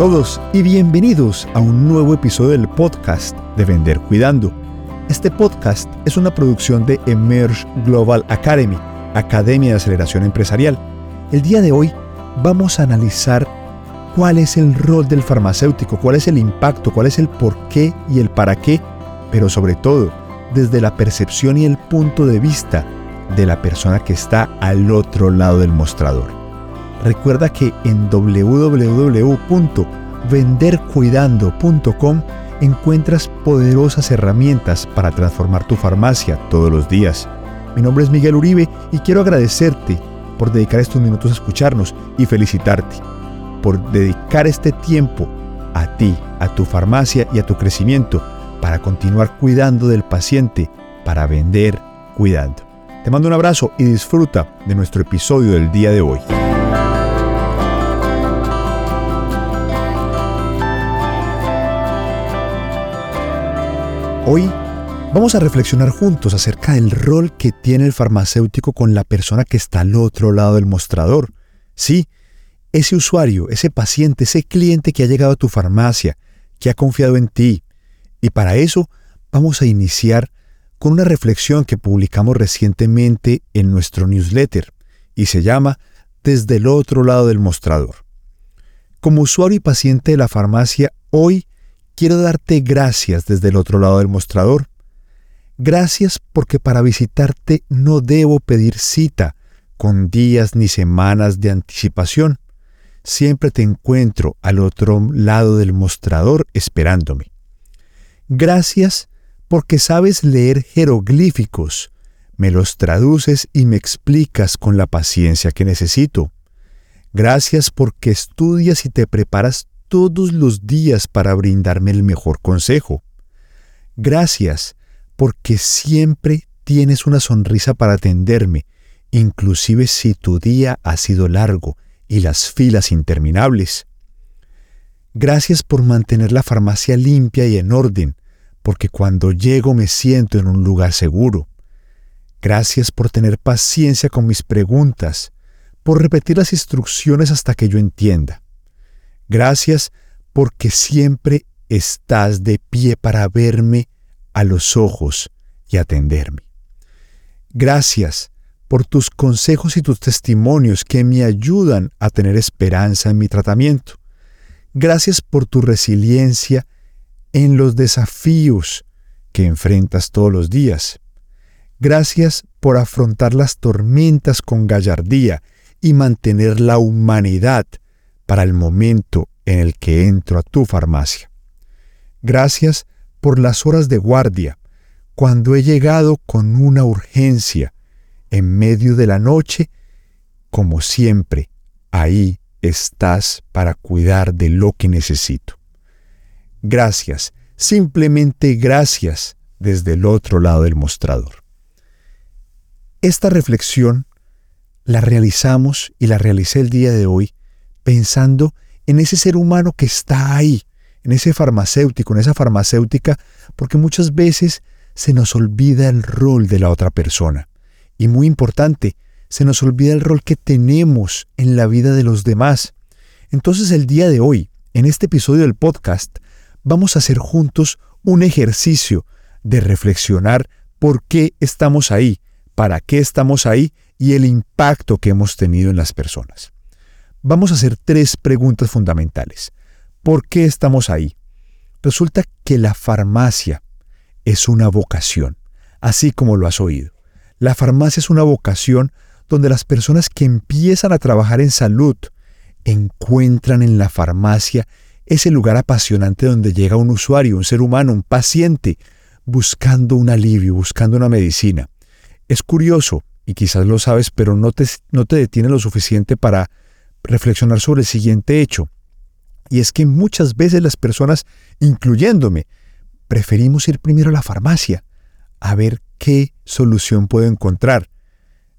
todos y bienvenidos a un nuevo episodio del podcast de Vender Cuidando. Este podcast es una producción de Emerge Global Academy, Academia de Aceleración Empresarial. El día de hoy vamos a analizar cuál es el rol del farmacéutico, cuál es el impacto, cuál es el por qué y el para qué, pero sobre todo desde la percepción y el punto de vista de la persona que está al otro lado del mostrador. Recuerda que en www.vendercuidando.com encuentras poderosas herramientas para transformar tu farmacia todos los días. Mi nombre es Miguel Uribe y quiero agradecerte por dedicar estos minutos a escucharnos y felicitarte por dedicar este tiempo a ti, a tu farmacia y a tu crecimiento para continuar cuidando del paciente, para vender cuidando. Te mando un abrazo y disfruta de nuestro episodio del día de hoy. Hoy vamos a reflexionar juntos acerca del rol que tiene el farmacéutico con la persona que está al otro lado del mostrador. Sí, ese usuario, ese paciente, ese cliente que ha llegado a tu farmacia, que ha confiado en ti. Y para eso vamos a iniciar con una reflexión que publicamos recientemente en nuestro newsletter y se llama Desde el otro lado del mostrador. Como usuario y paciente de la farmacia, hoy quiero darte gracias desde el otro lado del mostrador. Gracias porque para visitarte no debo pedir cita con días ni semanas de anticipación. Siempre te encuentro al otro lado del mostrador esperándome. Gracias porque sabes leer jeroglíficos, me los traduces y me explicas con la paciencia que necesito. Gracias porque estudias y te preparas todos los días para brindarme el mejor consejo. Gracias, porque siempre tienes una sonrisa para atenderme, inclusive si tu día ha sido largo y las filas interminables. Gracias por mantener la farmacia limpia y en orden, porque cuando llego me siento en un lugar seguro. Gracias por tener paciencia con mis preguntas, por repetir las instrucciones hasta que yo entienda. Gracias porque siempre estás de pie para verme a los ojos y atenderme. Gracias por tus consejos y tus testimonios que me ayudan a tener esperanza en mi tratamiento. Gracias por tu resiliencia en los desafíos que enfrentas todos los días. Gracias por afrontar las tormentas con gallardía y mantener la humanidad para el momento en el que entro a tu farmacia. Gracias por las horas de guardia, cuando he llegado con una urgencia en medio de la noche, como siempre, ahí estás para cuidar de lo que necesito. Gracias, simplemente gracias desde el otro lado del mostrador. Esta reflexión la realizamos y la realicé el día de hoy pensando en ese ser humano que está ahí, en ese farmacéutico, en esa farmacéutica, porque muchas veces se nos olvida el rol de la otra persona. Y muy importante, se nos olvida el rol que tenemos en la vida de los demás. Entonces el día de hoy, en este episodio del podcast, vamos a hacer juntos un ejercicio de reflexionar por qué estamos ahí, para qué estamos ahí y el impacto que hemos tenido en las personas vamos a hacer tres preguntas fundamentales. ¿Por qué estamos ahí? Resulta que la farmacia es una vocación, así como lo has oído. La farmacia es una vocación donde las personas que empiezan a trabajar en salud encuentran en la farmacia ese lugar apasionante donde llega un usuario, un ser humano, un paciente, buscando un alivio, buscando una medicina. Es curioso, y quizás lo sabes, pero no te, no te detiene lo suficiente para reflexionar sobre el siguiente hecho. Y es que muchas veces las personas, incluyéndome, preferimos ir primero a la farmacia a ver qué solución puedo encontrar.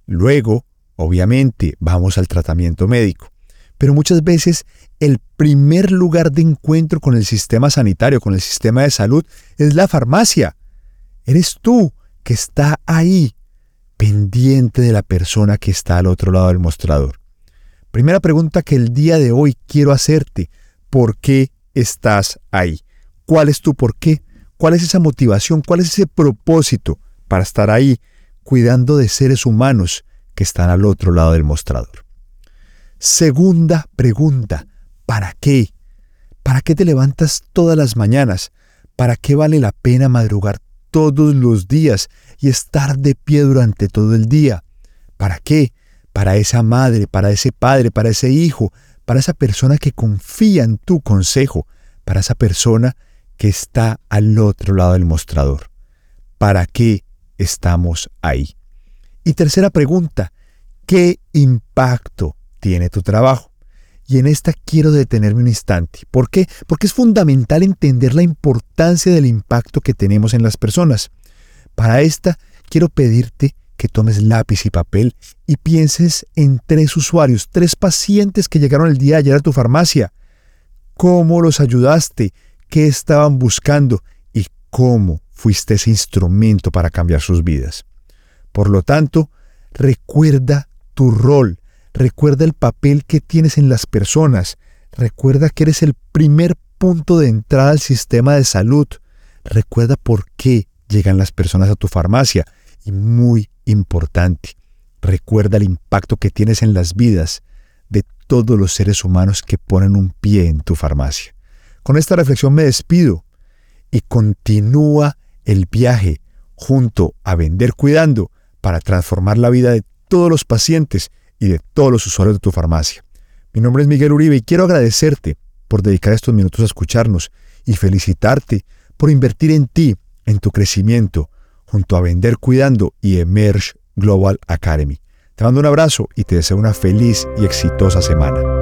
Luego, obviamente, vamos al tratamiento médico. Pero muchas veces el primer lugar de encuentro con el sistema sanitario, con el sistema de salud, es la farmacia. Eres tú que está ahí, pendiente de la persona que está al otro lado del mostrador. Primera pregunta que el día de hoy quiero hacerte. por qué estás ahí. ¿Cuál es tu por qué? ¿Cuál es esa motivación? ¿Cuál es ese propósito para estar ahí cuidando de seres humanos que están al otro lado del mostrador? Segunda pregunta, ¿para qué? ¿Para qué te levantas todas las mañanas? ¿Para qué vale la pena madrugar todos los días y estar de pie durante todo el día? ¿Para qué? Para esa madre, para ese padre, para ese hijo, para esa persona que confía en tu consejo, para esa persona que está al otro lado del mostrador. ¿Para qué estamos ahí? Y tercera pregunta, ¿qué impacto tiene tu trabajo? Y en esta quiero detenerme un instante. ¿Por qué? Porque es fundamental entender la importancia del impacto que tenemos en las personas. Para esta quiero pedirte que tomes lápiz y papel y pienses en tres usuarios, tres pacientes que llegaron el día de ayer a tu farmacia. ¿Cómo los ayudaste? ¿Qué estaban buscando? ¿Y cómo fuiste ese instrumento para cambiar sus vidas? Por lo tanto, recuerda tu rol, recuerda el papel que tienes en las personas, recuerda que eres el primer punto de entrada al sistema de salud, recuerda por qué llegan las personas a tu farmacia y muy importante. Recuerda el impacto que tienes en las vidas de todos los seres humanos que ponen un pie en tu farmacia. Con esta reflexión me despido y continúa el viaje junto a Vender Cuidando para transformar la vida de todos los pacientes y de todos los usuarios de tu farmacia. Mi nombre es Miguel Uribe y quiero agradecerte por dedicar estos minutos a escucharnos y felicitarte por invertir en ti, en tu crecimiento, junto a Vender Cuidando y Emerge Global Academy. Te mando un abrazo y te deseo una feliz y exitosa semana.